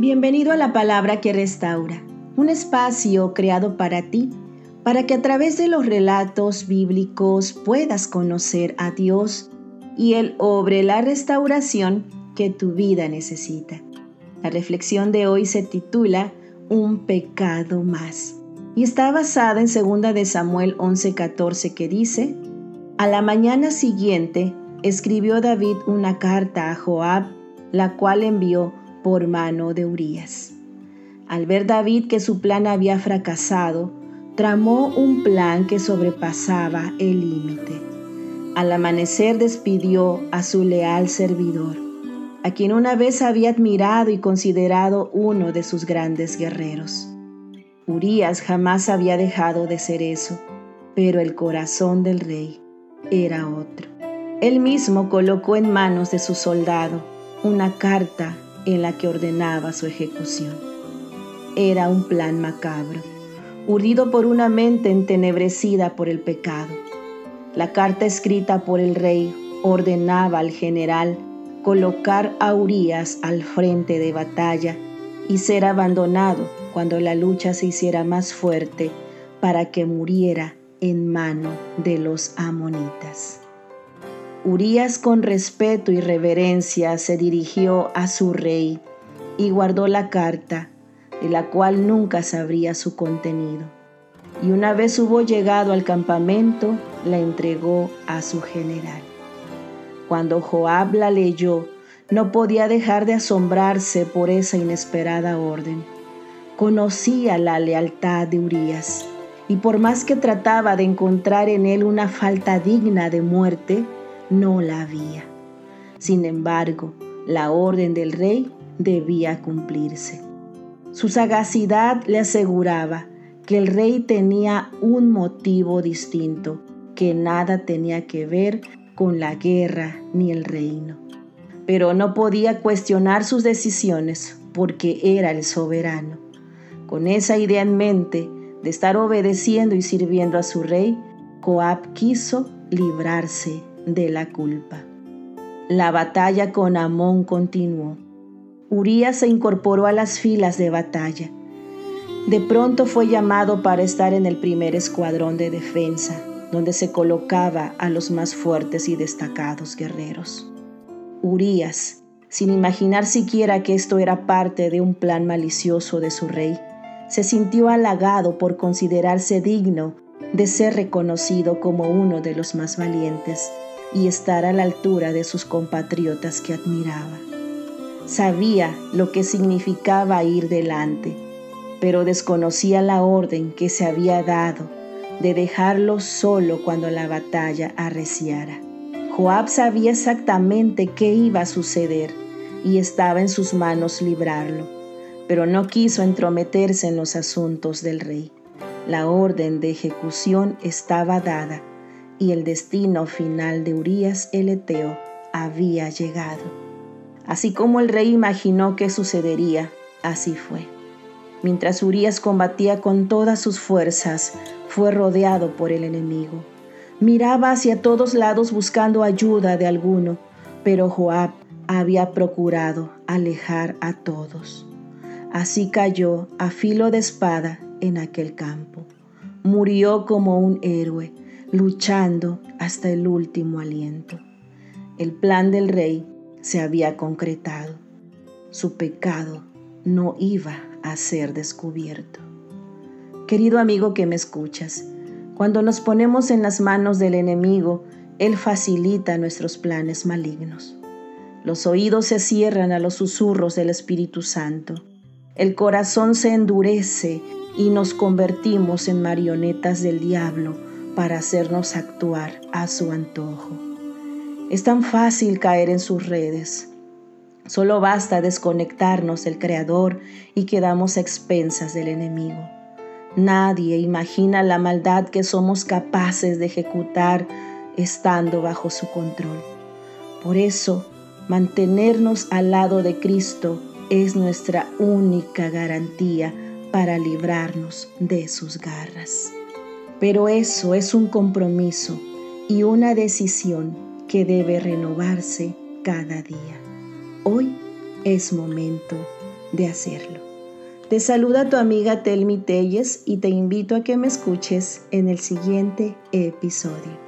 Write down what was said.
Bienvenido a la palabra que restaura, un espacio creado para ti, para que a través de los relatos bíblicos puedas conocer a Dios y Él obre la restauración que tu vida necesita. La reflexión de hoy se titula Un pecado más y está basada en 2 de Samuel 11:14 que dice, A la mañana siguiente escribió David una carta a Joab, la cual envió por mano de Urías. Al ver David que su plan había fracasado, tramó un plan que sobrepasaba el límite. Al amanecer despidió a su leal servidor, a quien una vez había admirado y considerado uno de sus grandes guerreros. Urías jamás había dejado de ser eso, pero el corazón del rey era otro. Él mismo colocó en manos de su soldado una carta en la que ordenaba su ejecución. Era un plan macabro, urdido por una mente entenebrecida por el pecado. La carta escrita por el rey ordenaba al general colocar a Urias al frente de batalla y ser abandonado cuando la lucha se hiciera más fuerte para que muriera en mano de los amonitas. Urias con respeto y reverencia se dirigió a su rey y guardó la carta, de la cual nunca sabría su contenido. Y una vez hubo llegado al campamento, la entregó a su general. Cuando Joab la leyó, no podía dejar de asombrarse por esa inesperada orden. Conocía la lealtad de Urias, y por más que trataba de encontrar en él una falta digna de muerte, no la había. Sin embargo, la orden del rey debía cumplirse. Su sagacidad le aseguraba que el rey tenía un motivo distinto, que nada tenía que ver con la guerra ni el reino. Pero no podía cuestionar sus decisiones porque era el soberano. Con esa idea en mente de estar obedeciendo y sirviendo a su rey, Coab quiso librarse de la culpa. La batalla con Amón continuó. Urías se incorporó a las filas de batalla. De pronto fue llamado para estar en el primer escuadrón de defensa, donde se colocaba a los más fuertes y destacados guerreros. Urías, sin imaginar siquiera que esto era parte de un plan malicioso de su rey, se sintió halagado por considerarse digno de ser reconocido como uno de los más valientes y estar a la altura de sus compatriotas que admiraba. Sabía lo que significaba ir delante, pero desconocía la orden que se había dado de dejarlo solo cuando la batalla arreciara. Joab sabía exactamente qué iba a suceder y estaba en sus manos librarlo, pero no quiso entrometerse en los asuntos del rey. La orden de ejecución estaba dada y el destino final de Urías el Eteo había llegado. Así como el rey imaginó que sucedería, así fue. Mientras Urías combatía con todas sus fuerzas, fue rodeado por el enemigo. Miraba hacia todos lados buscando ayuda de alguno, pero Joab había procurado alejar a todos. Así cayó a filo de espada en aquel campo. Murió como un héroe, luchando hasta el último aliento. El plan del rey se había concretado. Su pecado no iba a ser descubierto. Querido amigo que me escuchas, cuando nos ponemos en las manos del enemigo, Él facilita nuestros planes malignos. Los oídos se cierran a los susurros del Espíritu Santo. El corazón se endurece y nos convertimos en marionetas del diablo para hacernos actuar a su antojo. Es tan fácil caer en sus redes. Solo basta desconectarnos del Creador y quedamos expensas del enemigo. Nadie imagina la maldad que somos capaces de ejecutar estando bajo su control. Por eso, mantenernos al lado de Cristo es nuestra única garantía para librarnos de sus garras. Pero eso es un compromiso y una decisión que debe renovarse cada día. Hoy es momento de hacerlo. Te saluda tu amiga Telmi Telles y te invito a que me escuches en el siguiente episodio.